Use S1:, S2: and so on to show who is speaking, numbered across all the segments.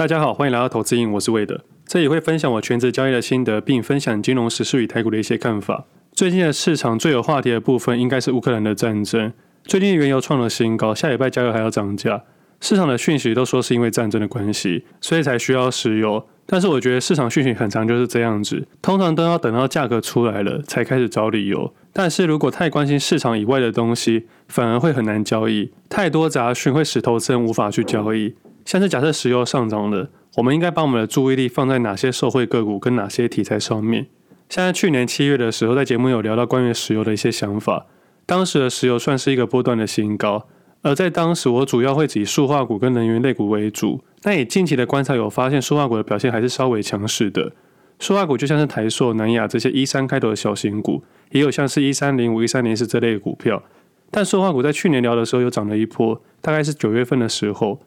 S1: 大家好，欢迎来到投资瘾，我是魏德，这里会分享我全职交易的心得，并分享金融时事与台股的一些看法。最近的市场最有话题的部分，应该是乌克兰的战争。最近原油创了新高，下礼拜加油还要涨价，市场的讯息都说是因为战争的关系，所以才需要石油。但是我觉得市场讯息很长就是这样子，通常都要等到价格出来了才开始找理由。但是如果太关心市场以外的东西，反而会很难交易。太多杂讯会使投资人无法去交易。像是假设石油上涨了，我们应该把我们的注意力放在哪些受惠个股跟哪些题材上面？像在去年七月的时候，在节目有聊到关于石油的一些想法。当时的石油算是一个波段的新高，而在当时我主要会以塑化股跟能源类股为主。但以近期的观察有发现，塑化股的表现还是稍微强势的。塑化股就像是台塑、南亚这些一三开头的小型股，也有像是一三零五、一三零四这类股票。但塑化股在去年聊的时候又涨了一波，大概是九月份的时候。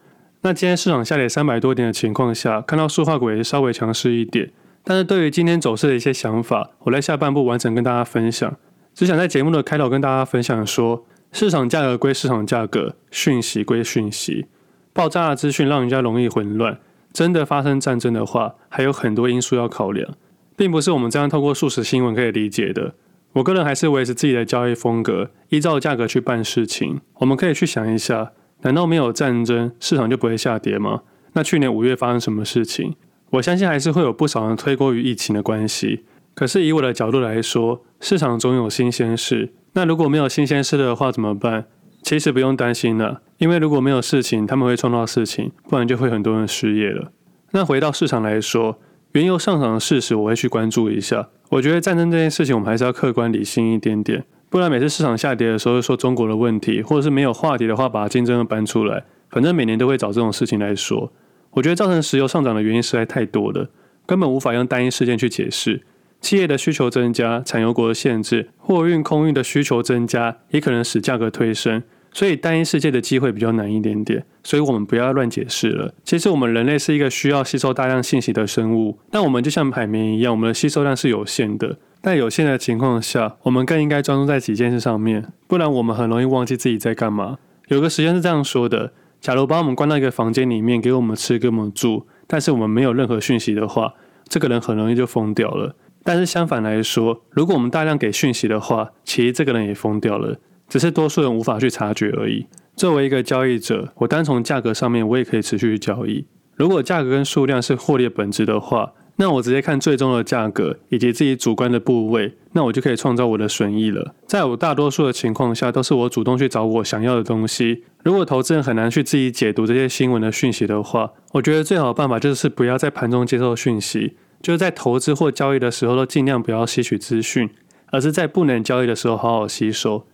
S1: 那今天市场下跌三百多点的情况下，看到塑化股也是稍微强势一点。但是对于今天走势的一些想法，我在下半部完整跟大家分享。只想在节目的开头跟大家分享说，市场价格归市场价格，讯息归讯息。爆炸的资讯让人家容易混乱。真的发生战争的话，还有很多因素要考量，并不是我们这样透过速食新闻可以理解的。我个人还是维持自己的交易风格，依照价格去办事情。我们可以去想一下。难道没有战争，市场就不会下跌吗？那去年五月发生什么事情？我相信还是会有不少人推过于疫情的关系。可是以我的角度来说，市场总有新鲜事。那如果没有新鲜事的话怎么办？其实不用担心了，因为如果没有事情，他们会创造事情，不然就会很多人失业了。那回到市场来说，原油上涨的事实我会去关注一下。我觉得战争这件事情，我们还是要客观理性一点点。不然每次市场下跌的时候，说中国的问题，或者是没有话题的话，把竞争搬出来，反正每年都会找这种事情来说。我觉得造成石油上涨的原因实在太多了，根本无法用单一事件去解释。企业的需求增加，产油国的限制，货运空运的需求增加，也可能使价格推升。所以单一世界的机会比较难一点点。所以我们不要乱解释了。其实我们人类是一个需要吸收大量信息的生物，但我们就像海绵一样，我们的吸收量是有限的。在有限的情况下，我们更应该专注在几件事上面，不然我们很容易忘记自己在干嘛。有个实验是这样说的：假如把我们关到一个房间里面，给我们吃，给我们住，但是我们没有任何讯息的话，这个人很容易就疯掉了。但是相反来说，如果我们大量给讯息的话，其实这个人也疯掉了，只是多数人无法去察觉而已。作为一个交易者，我单从价格上面，我也可以持续交易。如果价格跟数量是获利的本质的话，那我直接看最终的价格以及自己主观的部位，那我就可以创造我的损益了。在我大多数的情况下，都是我主动去找我想要的东西。如果投资人很难去自己解读这些新闻的讯息的话，我觉得最好的办法就是不要在盘中接受讯息，就是在投资或交易的时候都尽量不要吸取资讯，而是在不能交易的时候好好吸收。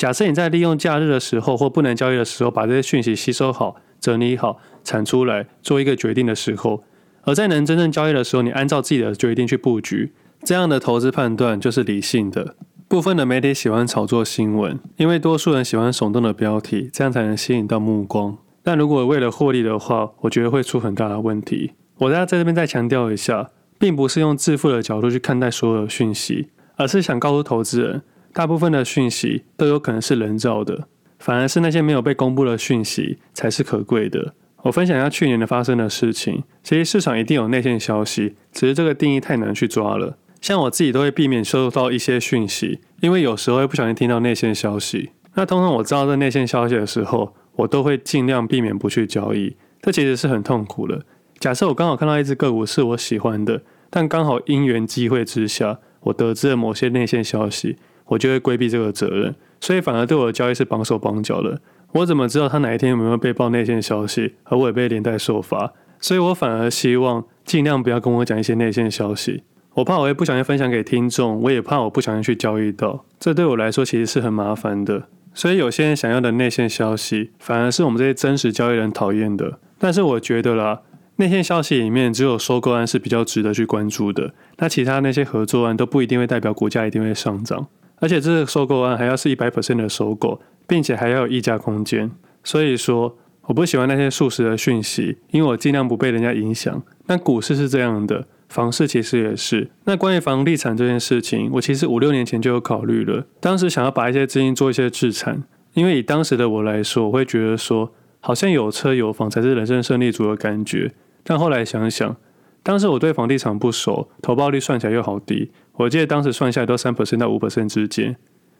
S1: 假设你在利用假日的时候或不能交易的时候，把这些讯息吸收好、整理好、产出来，做一个决定的时候。而在能真正交易的时候，你按照自己的决定去布局，这样的投资判断就是理性的。部分的媒体喜欢炒作新闻，因为多数人喜欢耸动的标题，这样才能吸引到目光。但如果为了获利的话，我觉得会出很大的问题。我在这边再强调一下，并不是用自负的角度去看待所有的讯息，而是想告诉投资人，大部分的讯息都有可能是人造的，反而是那些没有被公布的讯息才是可贵的。我分享一下去年的发生的事情。其实市场一定有内线消息，只是这个定义太难去抓了。像我自己都会避免收到一些讯息，因为有时候会不小心听到内线消息。那通常我知道这内线消息的时候，我都会尽量避免不去交易。这其实是很痛苦的。假设我刚好看到一只个股是我喜欢的，但刚好因缘机会之下，我得知了某些内线消息，我就会规避这个责任，所以反而对我的交易是绑手绑脚的。我怎么知道他哪一天有没有被爆内线消息，而我也被连带受罚？所以我反而希望尽量不要跟我讲一些内线消息，我怕我会不小心分享给听众，我也怕我不小心去交易到，这对我来说其实是很麻烦的。所以有些人想要的内线消息，反而是我们这些真实交易人讨厌的。但是我觉得啦，那些消息里面只有收购案是比较值得去关注的，那其他那些合作案都不一定会代表股价一定会上涨，而且这个收购案还要是一百 percent 的收购。并且还要有溢价空间，所以说我不喜欢那些速食的讯息，因为我尽量不被人家影响。那股市是这样的，房市其实也是。那关于房地产这件事情，我其实五六年前就有考虑了，当时想要把一些资金做一些置产，因为以当时的我来说，我会觉得说，好像有车有房才是人生胜利组的感觉。但后来想想，当时我对房地产不熟，投报率算起来又好低。我记得当时算下来都三 percent 到五 percent 之间。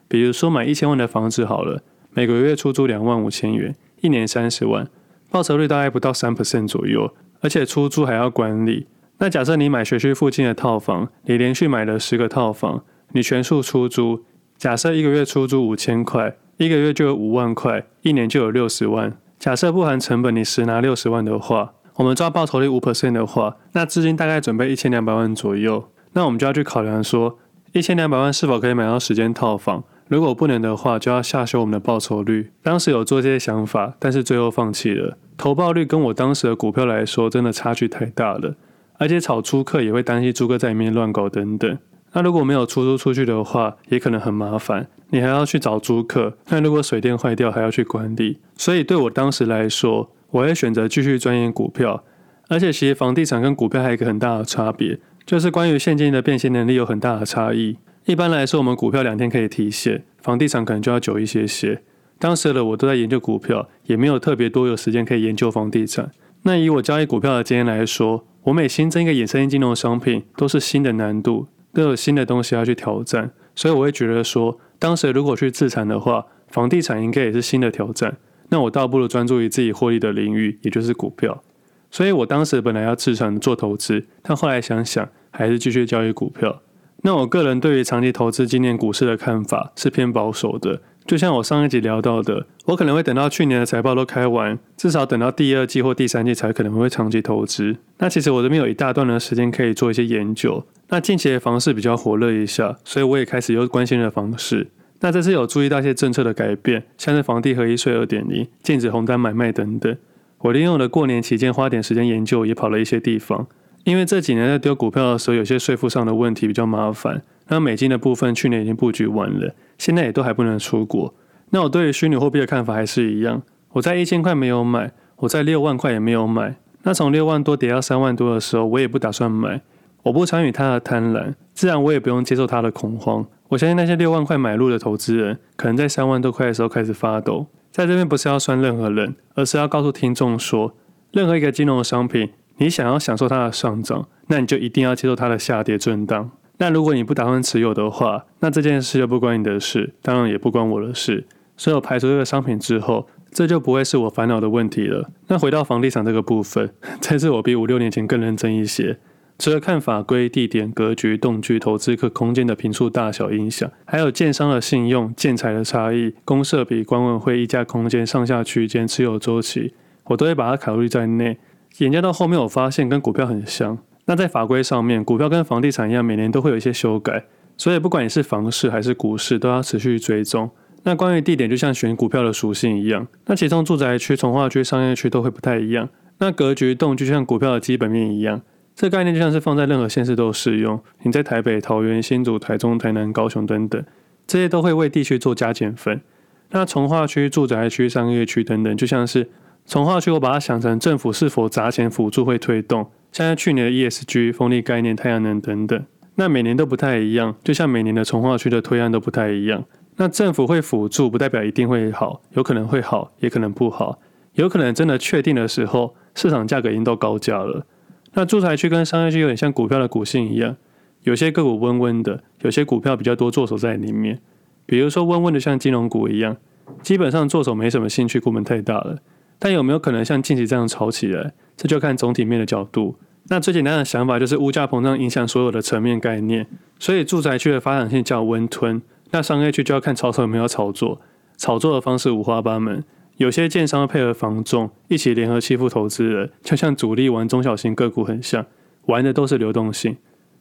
S1: 比如说买一千万的房子好了，每个月出租两万五千元，一年三十万，报酬率大概不到三 percent 左右，而且出租还要管理。那假设你买学区附近的套房，你连续买了十个套房，你全数出租，假设一个月出租五千块，一个月就有五万块，一年就有六十万。假设不含成本，你实拿六十万的话，我们抓报酬率五 percent 的话，那资金大概准备一千两百万左右。那我们就要去考量说，一千两百万是否可以买到十间套房？如果不能的话，就要下修我们的报酬率。当时有做这些想法，但是最后放弃了。投报率跟我当时的股票来说，真的差距太大了。而且炒租客也会担心租客在里面乱搞等等。那如果没有出租出去的话，也可能很麻烦。你还要去找租客。那如果水电坏掉，还要去管理。所以对我当时来说，我会选择继续钻研股票。而且其实房地产跟股票还有一个很大的差别，就是关于现金的变现能力有很大的差异。一般来说，我们股票两天可以提现，房地产可能就要久一些些。当时的我都在研究股票，也没有特别多有时间可以研究房地产。那以我交易股票的经验来说，我每新增一个衍生金融商品，都是新的难度，都有新的东西要去挑战，所以我会觉得说，当时如果去自产的话，房地产应该也是新的挑战。那我倒不如专注于自己获利的领域，也就是股票。所以我当时本来要自产做投资，但后来想想，还是继续交易股票。那我个人对于长期投资今年股市的看法是偏保守的。就像我上一集聊到的，我可能会等到去年的财报都开完，至少等到第二季或第三季才可能会长期投资。那其实我这边有一大段的时间可以做一些研究。那近期的房市比较火热一下，所以我也开始又关心了房市。那这次有注意到一些政策的改变，像是房地合一税二点零、禁止红单买卖等等。我利用了过年期间花点时间研究，也跑了一些地方。因为这几年在丢股票的时候，有些税负上的问题比较麻烦。那美金的部分去年已经布局完了，现在也都还不能出国。那我对于虚拟货币的看法还是一样，我在一千块没有买，我在六万块也没有买。那从六万多跌到三万多的时候，我也不打算买。我不参与他的贪婪，自然我也不用接受他的恐慌。我相信那些六万块买入的投资人，可能在三万多块的时候开始发抖。在这边不是要算任何人，而是要告诉听众说，任何一个金融的商品，你想要享受它的上涨，那你就一定要接受它的下跌震荡。那如果你不打算持有的话，那这件事就不关你的事，当然也不关我的事。所以我排除这个商品之后，这就不会是我烦恼的问题了。那回到房地产这个部分，这次我比五六年前更认真一些。除了看法规、地点、格局、动距、投资客空间的坪数大小影响，还有建商的信用、建材的差异、公社比、管委会议价空间、上下区间、持有周期，我都会把它考虑在内。研究到后面，我发现跟股票很像。那在法规上面，股票跟房地产一样，每年都会有一些修改，所以不管你是房市还是股市，都要持续追踪。那关于地点，就像选股票的属性一样，那其中住宅区、从化区、商业区都会不太一样。那格局、动距就像股票的基本面一样，这概念就像是放在任何县市都适用。你在台北、桃园、新竹、台中、台南、高雄等等，这些都会为地区做加减分。那从化区、住宅区、商业区等等，就像是从化区，我把它想成政府是否砸钱辅助会推动。像在去年的 ESG、风力概念、太阳能等等，那每年都不太一样，就像每年的从化区的推案都不太一样。那政府会辅助，不代表一定会好，有可能会好，也可能不好，有可能真的确定的时候，市场价格已经都高价了。那住宅区跟商业区有点像股票的股性一样，有些个股温温的，有些股票比较多作手在里面。比如说温温的像金融股一样，基本上作手没什么兴趣，股本太大了。但有没有可能像近期这样炒起来？这就看总体面的角度。那最简单的想法就是物价膨胀影响所有的层面概念，所以住宅区的发展性较温吞。那商业区就要看炒手有没有炒作，炒作的方式五花八门。有些建商配合房仲一起联合欺负投资人，就像主力玩中小型个股很像，玩的都是流动性，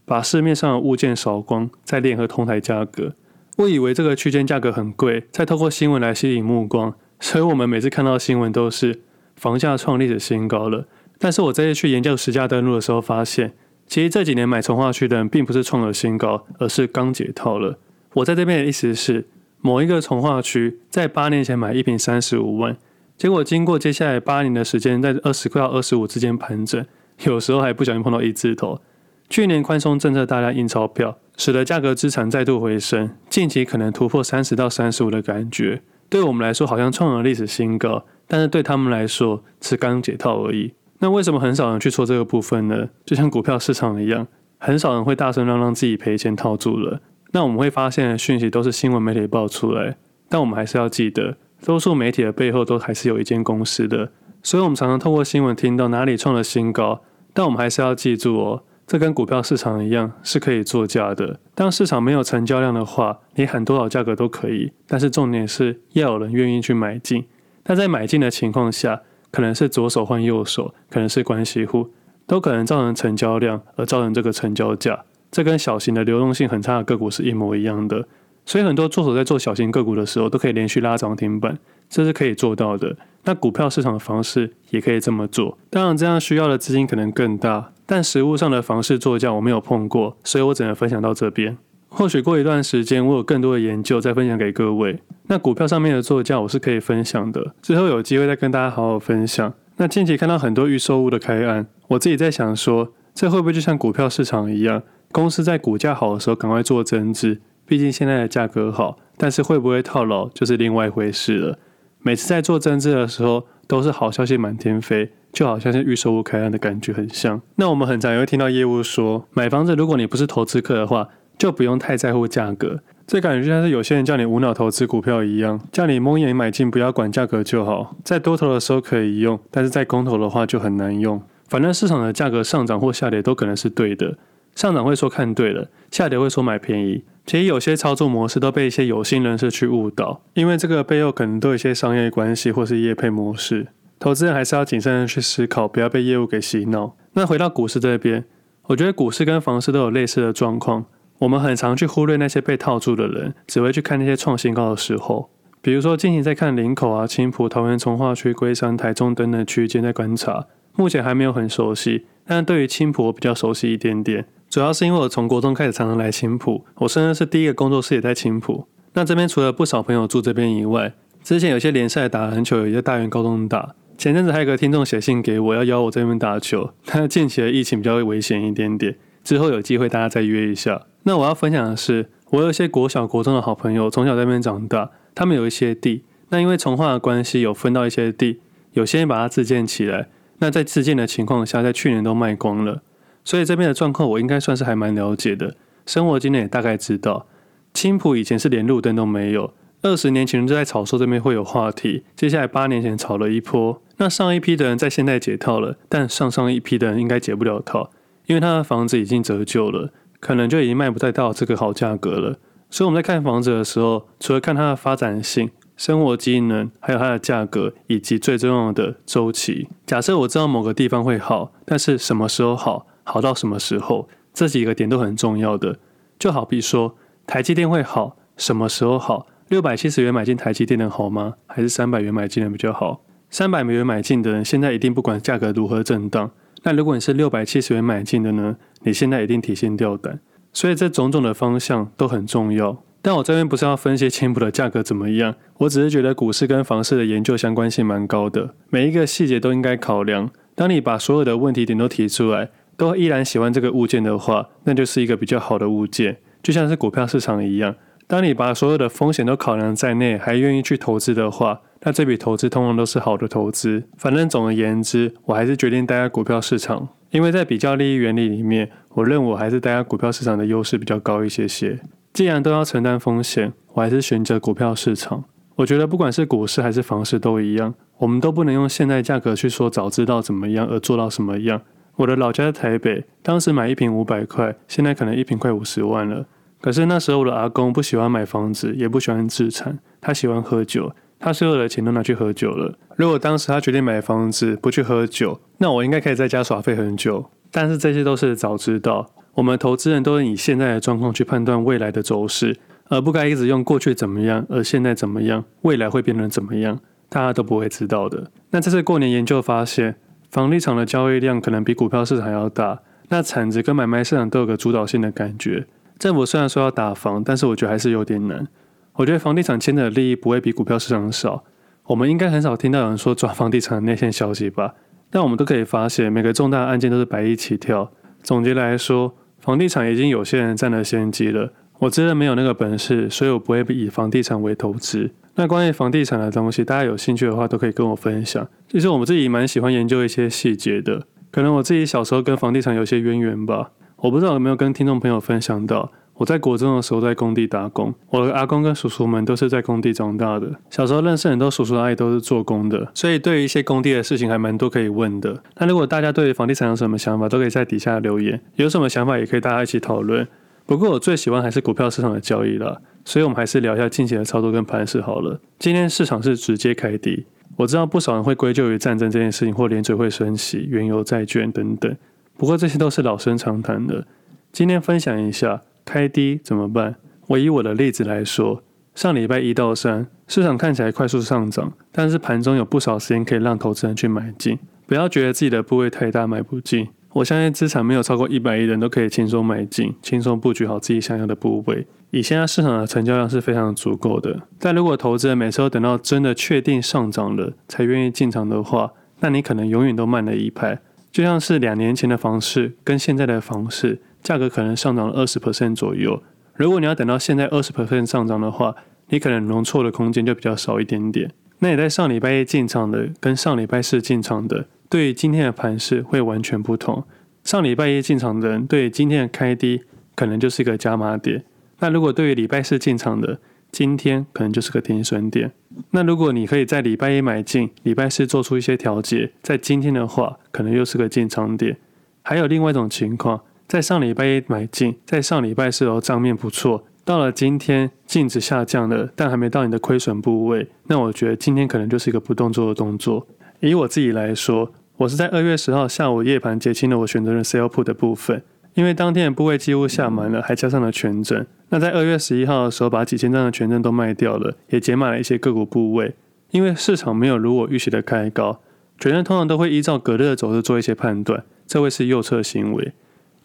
S1: 把市面上的物件扫光，再联合同台价格。误以为这个区间价格很贵，再透过新闻来吸引目光。所以我们每次看到新闻都是房价创历史新高了。但是我这次去研究实价登录的时候发现，其实这几年买从化区的人并不是创了新高，而是刚解套了。我在这边的意思是，某一个从化区在八年前买一瓶三十五万，结果经过接下来八年的时间，在二十块到二十五之间盘整，有时候还不小心碰到一字头。去年宽松政策大量印钞票，使得价格资产再度回升，近期可能突破三十到三十五的感觉。对我们来说，好像创了历史新高，但是对他们来说是刚解套而已。那为什么很少人去说这个部分呢？就像股票市场一样，很少人会大声嚷嚷自己赔钱套住了。那我们会发现的讯息都是新闻媒体爆出来，但我们还是要记得，多数媒体的背后都还是有一间公司的。所以，我们常常透过新闻听到哪里创了新高，但我们还是要记住哦，这跟股票市场一样是可以作价的。当市场没有成交量的话，你喊多少价格都可以，但是重点是要有人愿意去买进。那在买进的情况下，可能是左手换右手，可能是关系户，都可能造成成交量而造成这个成交价。这跟小型的流动性很差的个股是一模一样的。所以很多作手在做小型个股的时候，都可以连续拉涨停板，这是可以做到的。那股票市场的方式也可以这么做，当然这样需要的资金可能更大，但实物上的房市作价我没有碰过，所以我只能分享到这边。或许过一段时间我有更多的研究再分享给各位。那股票上面的作价我是可以分享的，之后有机会再跟大家好好分享。那近期看到很多预售屋的开案，我自己在想说，这会不会就像股票市场一样，公司在股价好的时候赶快做增资，毕竟现在的价格好，但是会不会套牢就是另外一回事了。每次在做增资的时候，都是好消息满天飞，就好像是预售屋开案的感觉很像。那我们很常也会听到业务说，买房子如果你不是投资客的话，就不用太在乎价格。这感觉就像是有些人叫你无脑投资股票一样，叫你蒙眼买进，不要管价格就好。在多头的时候可以用，但是在空头的话就很难用。反正市场的价格上涨或下跌都可能是对的，上涨会说看对了，下跌会说买便宜。其实有些操作模式都被一些有心人士去误导，因为这个背后可能都有一些商业关系或是业配模式。投资人还是要谨慎的去思考，不要被业务给洗脑。那回到股市这边，我觉得股市跟房市都有类似的状况。我们很常去忽略那些被套住的人，只会去看那些创新高的时候。比如说，近期在看林口啊、青埔、桃园、从化区、龟山、台中等等区间在观察，目前还没有很熟悉，但对于青埔我比较熟悉一点点。主要是因为我从国中开始常常来青埔，我甚至是第一个工作室也在青埔。那这边除了不少朋友住这边以外，之前有些联赛打了很久，有一些大园高中打。前阵子还有个听众写信给我，要邀我这边打球。但近期的疫情比较危险一点点，之后有机会大家再约一下。那我要分享的是，我有一些国小、国中的好朋友，从小在那边长大，他们有一些地，那因为从化的关系，有分到一些地，有些人把它自建起来。那在自建的情况下，在去年都卖光了。所以这边的状况我应该算是还蛮了解的，生活经验也大概知道。青埔以前是连路灯都没有，二十年前就在炒作这边会有话题，接下来八年前炒了一波。那上一批的人在现在解套了，但上上一批的人应该解不了套，因为他的房子已经折旧了，可能就已经卖不太到这个好价格了。所以我们在看房子的时候，除了看它的发展性、生活机能，还有它的价格，以及最重要的周期。假设我知道某个地方会好，但是什么时候好？好到什么时候？这几个点都很重要的。就好比说，台积电会好，什么时候好？六百七十元买进台积电的好吗？还是三百元买进的比较好？三百美元买进的人，现在一定不管价格如何震荡。那如果你是六百七十元买进的呢？你现在一定提心吊胆。所以这种种的方向都很重要。但我这边不是要分析青浦的价格怎么样，我只是觉得股市跟房市的研究相关性蛮高的，每一个细节都应该考量。当你把所有的问题点都提出来。都依然喜欢这个物件的话，那就是一个比较好的物件，就像是股票市场一样。当你把所有的风险都考量在内，还愿意去投资的话，那这笔投资通常都是好的投资。反正总而言之，我还是决定待在股票市场，因为在比较利益原理里面，我认为我还是待在股票市场的优势比较高一些些。既然都要承担风险，我还是选择股票市场。我觉得不管是股市还是房市都一样，我们都不能用现在价格去说早知道怎么样而做到什么样。我的老家在台北，当时买一瓶五百块，现在可能一瓶快五十万了。可是那时候我的阿公不喜欢买房子，也不喜欢置产，他喜欢喝酒，他所有的钱都拿去喝酒了。如果当时他决定买房子，不去喝酒，那我应该可以在家耍废很久。但是这些都是早知道。我们投资人都是以现在的状况去判断未来的走势，而不该一直用过去怎么样，而现在怎么样，未来会变成怎么样，大家都不会知道的。那这次过年研究发现。房地产的交易量可能比股票市场还要大，那产值跟买卖市场都有个主导性的感觉。政府虽然说要打房，但是我觉得还是有点难。我觉得房地产牵的利益不会比股票市场少。我们应该很少听到有人说抓房地产的内线消息吧？但我们都可以发现，每个重大案件都是百亿起跳。总结来说，房地产已经有些人占了先机了。我真的没有那个本事，所以我不会以房地产为投资。那关于房地产的东西，大家有兴趣的话都可以跟我分享。其实我们自己蛮喜欢研究一些细节的，可能我自己小时候跟房地产有些渊源吧。我不知道有没有跟听众朋友分享到。我在国中的时候在工地打工，我的阿公跟叔叔们都是在工地长大的。小时候认识很多叔叔阿姨都是做工的，所以对于一些工地的事情还蛮多可以问的。那如果大家对于房地产有什么想法，都可以在底下留言。有什么想法也可以大家一起讨论。不过我最喜欢还是股票市场的交易了，所以我们还是聊一下近期的操作跟盘势好了。今天市场是直接开低，我知道不少人会归咎于战争这件事情，或联嘴会升息、原油、债券等等。不过这些都是老生常谈的。今天分享一下。开低怎么办？我以我的例子来说，上礼拜一到三，市场看起来快速上涨，但是盘中有不少时间可以让投资人去买进。不要觉得自己的部位太大买不进，我相信资产没有超过一百亿人都可以轻松买进，轻松布局好自己想要的部位。以现在市场的成交量是非常足够的，但如果投资人每次都等到真的确定上涨了才愿意进场的话，那你可能永远都慢了一拍。就像是两年前的房市跟现在的房市。价格可能上涨了二十 percent 左右。如果你要等到现在二十 percent 上涨的话，你可能容错的空间就比较少一点点。那你在上礼拜一进场的跟上礼拜四进场的，对于今天的盘势会完全不同。上礼拜一进场的人，对今天的开低可能就是一个加码点。那如果对于礼拜四进场的，今天可能就是个停损点。那如果你可以在礼拜一买进，礼拜四做出一些调节，在今天的话，可能又是个进场点。还有另外一种情况。在上礼拜一买进，在上礼拜四哦，账面不错。到了今天净值下降了，但还没到你的亏损部位，那我觉得今天可能就是一个不动作的动作。以我自己来说，我是在二月十号下午夜盘结清了我选择的 sell put 的部分，因为当天的部位几乎下满了，还加上了权证。那在二月十一号的时候，把几千张的权证都卖掉了，也减码了一些个股部位。因为市场没有如我预期的开高，权证通常都会依照隔日的走势做一些判断，这会是右侧行为。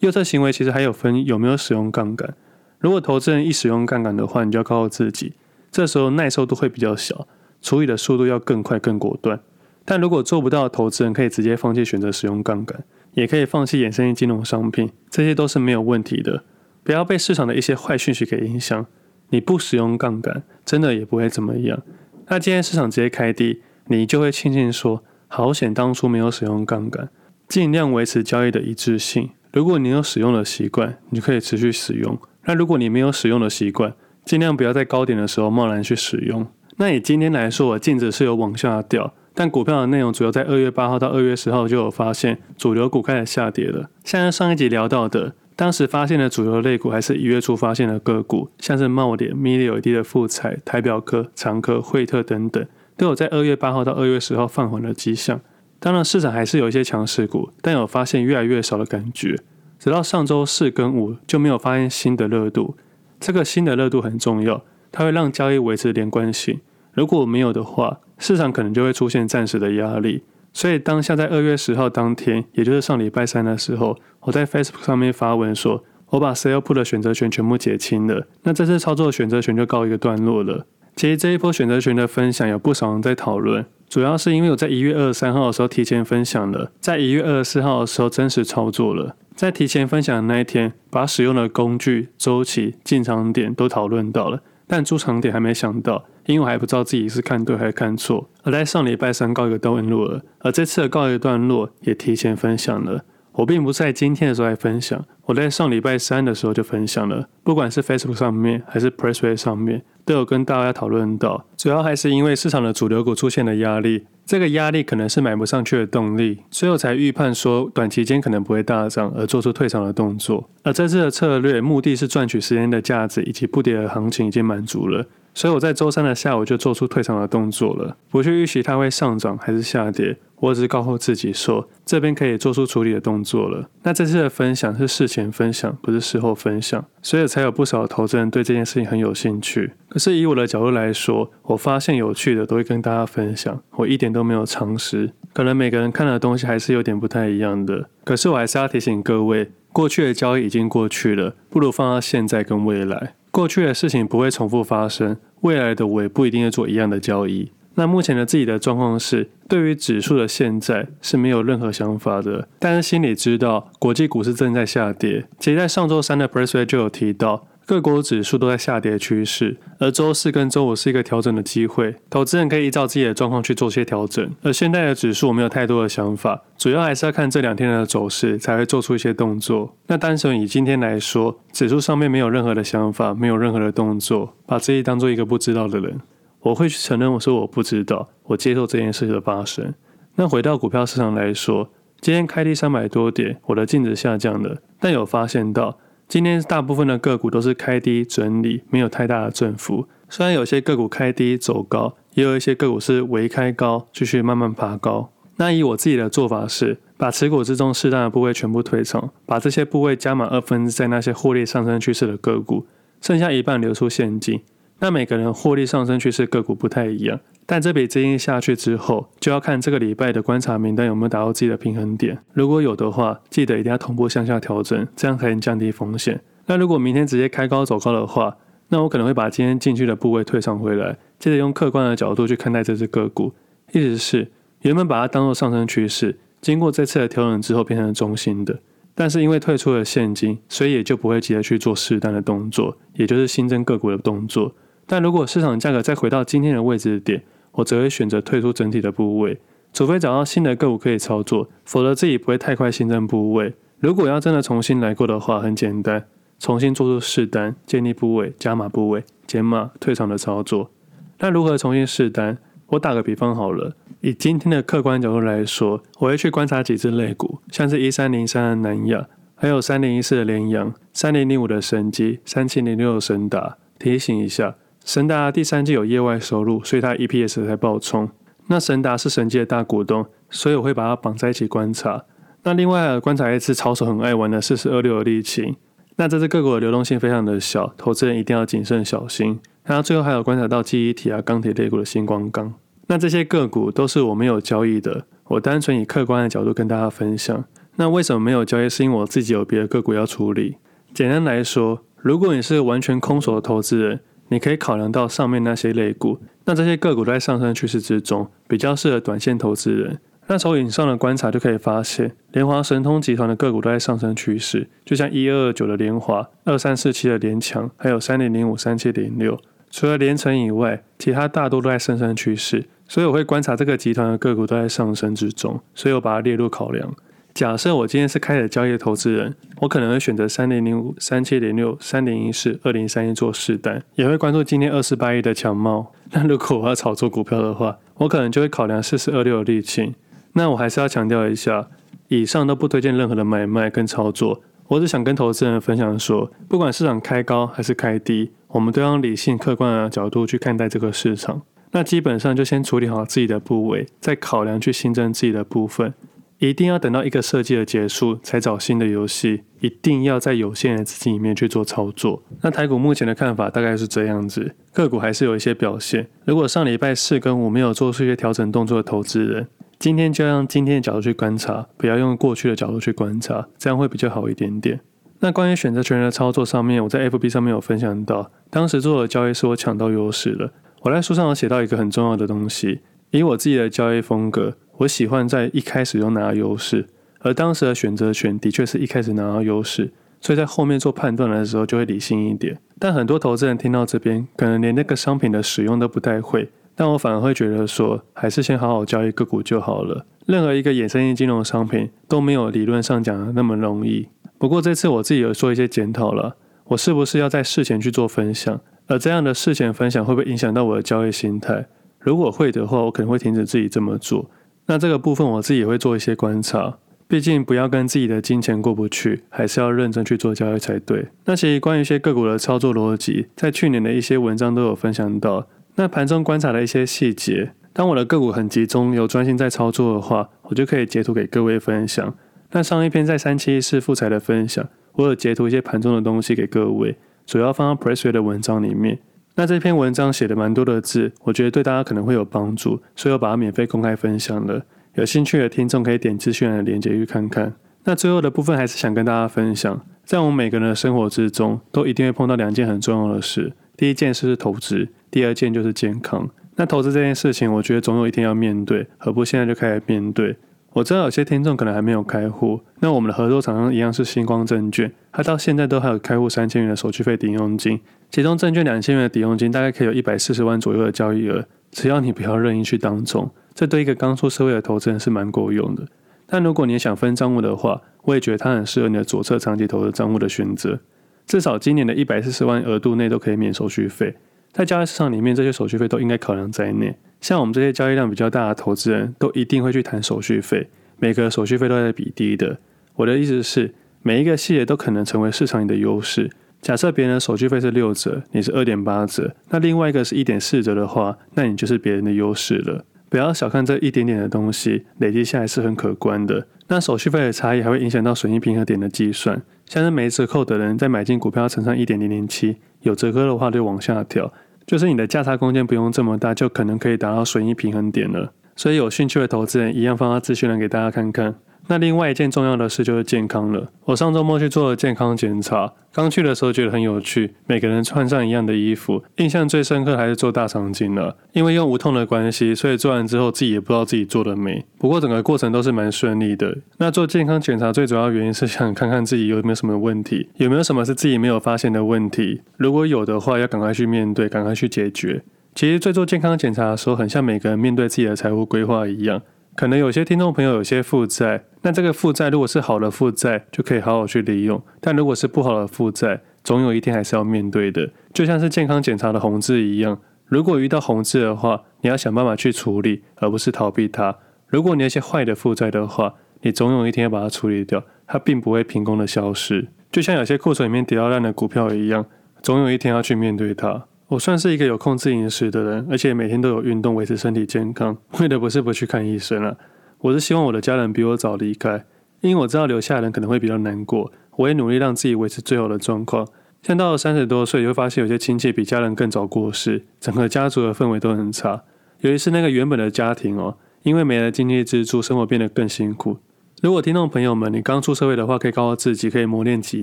S1: 右侧行为其实还有分有没有使用杠杆。如果投资人一使用杠杆的话，你就要告诉自己，这时候耐受度会比较小，处理的速度要更快更果断。但如果做不到，投资人可以直接放弃选择使用杠杆，也可以放弃衍生性金融商品，这些都是没有问题的。不要被市场的一些坏讯息给影响。你不使用杠杆，真的也不会怎么样。那今天市场直接开低，你就会庆幸说，好险当初没有使用杠杆，尽量维持交易的一致性。如果你有使用的习惯，你就可以持续使用。那如果你没有使用的习惯，尽量不要在高点的时候贸然去使用。那以今天来说，我净值是有往下掉，但股票的内容主要在二月八号到二月十号就有发现主流股开始下跌了。像上一集聊到的，当时发现的主流类股还是一月初发现的个股，像是茂联、Mini LED 的富彩、台表科、长科、惠特等等，都有在二月八号到二月十号放缓的迹象。当然，市场还是有一些强势股，但有发现越来越少的感觉。直到上周四跟五就没有发现新的热度。这个新的热度很重要，它会让交易维持连贯性。如果没有的话，市场可能就会出现暂时的压力。所以当下在二月十号当天，也就是上礼拜三的时候，我在 Facebook 上面发文说，我把 Sell Put 的选择权全部解清了。那这次操作的选择权就告一个段落了。其实这一波选择权的分享，有不少人在讨论。主要是因为我在一月二十三号的时候提前分享了，在一月二十四号的时候真实操作了。在提前分享的那一天，把使用的工具、周期、进场点都讨论到了，但出场点还没想到，因为我还不知道自己是看对还是看错。而在上礼拜三告一个段落了，而这次的告一个段落也提前分享了。我并不是在今天的时候来分享，我在上礼拜三的时候就分享了，不管是 Facebook 上面还是 Pressway 上面，都有跟大家讨论到。主要还是因为市场的主流股出现了压力，这个压力可能是买不上去的动力，所以我才预判说短期间可能不会大涨，而做出退场的动作。而这次的策略目的是赚取时间的价值以及不跌的行情已经满足了。所以我在周三的下午就做出退场的动作了，不去预期它会上涨还是下跌，我只是告诉自己说这边可以做出处理的动作了。那这次的分享是事前分享，不是事后分享，所以才有不少投资人对这件事情很有兴趣。可是以我的角度来说，我发现有趣的都会跟大家分享，我一点都没有常识。可能每个人看的东西还是有点不太一样的，可是我还是要提醒各位，过去的交易已经过去了，不如放到现在跟未来。过去的事情不会重复发生，未来的我也不一定要做一样的交易。那目前的自己的状况是，对于指数的现在是没有任何想法的，但是心里知道国际股市正在下跌。其实，在上周三的 Pressway 就有提到，各国指数都在下跌趋势，而周四跟周五是一个调整的机会，投资人可以依照自己的状况去做些调整。而现在的指数我没有太多的想法，主要还是要看这两天的走势才会做出一些动作。那单纯以今天来说，指数上面没有任何的想法，没有任何的动作，把自己当做一个不知道的人，我会去承认我说我不知道，我接受这件事情的发生。那回到股票市场来说。今天开低三百多点，我的净值下降了，但有发现到今天大部分的个股都是开低整理，没有太大的振幅。虽然有些个股开低走高，也有一些个股是微开高，继续慢慢爬高。那以我自己的做法是，把持股之中适当的部位全部退场，把这些部位加满二分之在那些获利上升趋势的个股，剩下一半留出现金。那每个人获利上升趋势个股不太一样，但这笔资金下去之后，就要看这个礼拜的观察名单有没有达到自己的平衡点。如果有的话，记得一定要同步向下调整，这样可以降低风险。那如果明天直接开高走高的话，那我可能会把今天进去的部位退场回来，接着用客观的角度去看待这只个股。意思是，原本把它当做上升趋势，经过这次的调整之后变成中性的。但是因为退出了现金，所以也就不会急着去做试单的动作，也就是新增个股的动作。但如果市场价格再回到今天的位置点，我则会选择退出整体的部位，除非找到新的个股可以操作，否则自己不会太快新增部位。如果要真的重新来过的话，很简单，重新做出试单，建立部位，加码部位，减码退场的操作。那如何重新试单？我打个比方好了，以今天的客观角度来说，我会去观察几只类股，像是一三零三的南亚，还有三零一四的联阳，三零零五的神机，三七零六的神达。提醒一下。神达第三季有业外收入，所以它 EPS 才爆冲。那神达是神基的大股东，所以我会把它绑在一起观察。那另外还有观察一次操手很爱玩的四十二六的力勤。那这只个股的流动性非常的小，投资人一定要谨慎小心。然后最后还有观察到记忆体啊、钢铁类股的新光钢。那这些个股都是我没有交易的，我单纯以客观的角度跟大家分享。那为什么没有交易？是因为我自己有别的个股要处理。简单来说，如果你是完全空手的投资人。你可以考量到上面那些类股，那这些个股都在上升趋势之中，比较适合短线投资人。那从以上的观察就可以发现，联华神通集团的个股都在上升趋势，就像一二二九的联华、二三四七的联强，还有三零零五、三七零六。除了联成以外，其他大多都在上升趋势，所以我会观察这个集团的个股都在上升之中，所以我把它列入考量。假设我今天是开始交易的投资人，我可能会选择三零零五、三七零六、三零一四、二零三一做试单，也会关注今天二十八一的强貌。那如果我要炒作股票的话，我可能就会考量四四二六的力勤。那我还是要强调一下，以上都不推荐任何的买卖跟操作。我只想跟投资人分享说，不管市场开高还是开低，我们都要理性客观的角度去看待这个市场。那基本上就先处理好自己的部位，再考量去新增自己的部分。一定要等到一个设计的结束才找新的游戏，一定要在有限的资金里面去做操作。那台股目前的看法大概是这样子，个股还是有一些表现。如果上礼拜四跟五没有做出一些调整动作的投资人，今天就要用今天的角度去观察，不要用过去的角度去观察，这样会比较好一点点。那关于选择权的操作上面，我在 FB 上面有分享到，当时做的交易是我抢到优势了。我在书上有写到一个很重要的东西，以我自己的交易风格。我喜欢在一开始就拿到优势，而当时的选择权的确是一开始拿到优势，所以在后面做判断的时候就会理性一点。但很多投资人听到这边，可能连那个商品的使用都不太会，但我反而会觉得说，还是先好好交易个股就好了。任何一个衍生性金融商品都没有理论上讲的那么容易。不过这次我自己有做一些检讨了，我是不是要在事前去做分享？而这样的事前分享会不会影响到我的交易心态？如果会的话，我可能会停止自己这么做。那这个部分我自己也会做一些观察，毕竟不要跟自己的金钱过不去，还是要认真去做交易才对。那其实关于一些个股的操作逻辑，在去年的一些文章都有分享到。那盘中观察的一些细节，当我的个股很集中，有专心在操作的话，我就可以截图给各位分享。那上一篇在三七一四富材的分享，我有截图一些盘中的东西给各位，主要放到 Pressway 的文章里面。那这篇文章写的蛮多的字，我觉得对大家可能会有帮助，所以我把它免费公开分享了。有兴趣的听众可以点资讯栏的链接去看看。那最后的部分还是想跟大家分享，在我们每个人的生活之中，都一定会碰到两件很重要的事。第一件事是投资，第二件就是健康。那投资这件事情，我觉得总有一天要面对，何不现在就开始面对？我知道有些听众可能还没有开户，那我们的合作厂商一样是星光证券，它到现在都还有开户三千元的手续费抵佣金，其中证券两千元的抵用金大概可以有一百四十万左右的交易额，只要你不要任意去当中，这对一个刚出社会的投资人是蛮够用的。但如果你想分账户的话，我也觉得它很适合你的左侧长期投资账户的选择，至少今年的一百四十万额度内都可以免手续费，在交易市场里面这些手续费都应该考量在内。像我们这些交易量比较大的投资人都一定会去谈手续费，每个手续费都在比低的。我的意思是，每一个细节都可能成为市场里的优势。假设别人的手续费是六折，你是二点八折，那另外一个是一点四折的话，那你就是别人的优势了。不要小看这一点点的东西，累积下来是很可观的。那手续费的差异还会影响到损益平衡点的计算，像是没折扣的人在买进股票乘上一点零零七，有折扣的话就往下调。就是你的价差空间不用这么大，就可能可以达到损益平衡点了。所以有兴趣的投资人一样放到资讯栏给大家看看。那另外一件重要的事就是健康了。我上周末去做了健康检查，刚去的时候觉得很有趣，每个人穿上一样的衣服。印象最深刻还是做大肠镜了，因为用无痛的关系，所以做完之后自己也不知道自己做了没。不过整个过程都是蛮顺利的。那做健康检查最主要原因是想看看自己有没有什么问题，有没有什么是自己没有发现的问题。如果有的话，要赶快去面对，赶快去解决。其实在做健康检查的时候，很像每个人面对自己的财务规划一样。可能有些听众朋友有些负债，那这个负债如果是好的负债，就可以好好去利用；但如果是不好的负债，总有一天还是要面对的。就像是健康检查的红字一样，如果遇到红字的话，你要想办法去处理，而不是逃避它。如果你有些坏的负债的话，你总有一天要把它处理掉，它并不会凭空的消失。就像有些库存里面跌到烂的股票一样，总有一天要去面对它。我算是一个有控制饮食的人，而且每天都有运动维持身体健康。为的不是不去看医生啊，我是希望我的家人比我早离开，因为我知道留下人可能会比较难过。我也努力让自己维持最好的状况。像到了三十多岁，就会发现有些亲戚比家人更早过世，整个家族的氛围都很差。尤其是那个原本的家庭哦，因为没了经济支柱，生活变得更辛苦。如果听众朋友们，你刚出社会的话，可以告诉自己可以磨练几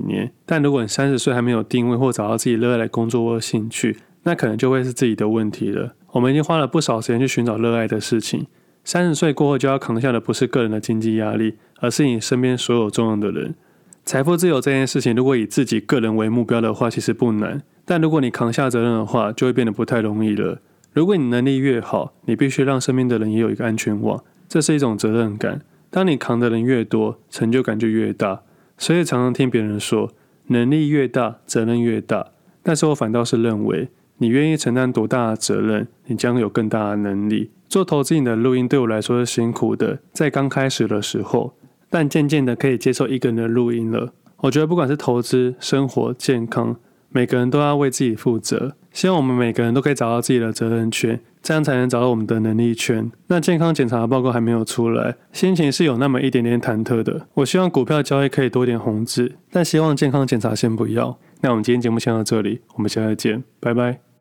S1: 年。但如果你三十岁还没有定位或找到自己热爱的工作或兴趣，那可能就会是自己的问题了。我们已经花了不少时间去寻找热爱的事情。三十岁过后就要扛下的不是个人的经济压力，而是你身边所有重要的人。财富自由这件事情，如果以自己个人为目标的话，其实不难。但如果你扛下责任的话，就会变得不太容易了。如果你能力越好，你必须让身边的人也有一个安全网，这是一种责任感。当你扛的人越多，成就感就越大。所以常常听别人说，能力越大，责任越大。但是我反倒是认为，你愿意承担多大的责任，你将有更大的能力。做投资你的录音对我来说是辛苦的，在刚开始的时候，但渐渐的可以接受一个人的录音了。我觉得不管是投资、生活、健康，每个人都要为自己负责。希望我们每个人都可以找到自己的责任圈。这样才能找到我们的能力圈。那健康检查报告还没有出来，心情是有那么一点点忐忑的。我希望股票交易可以多点红字，但希望健康检查先不要。那我们今天节目先到这里，我们下次再见，拜拜。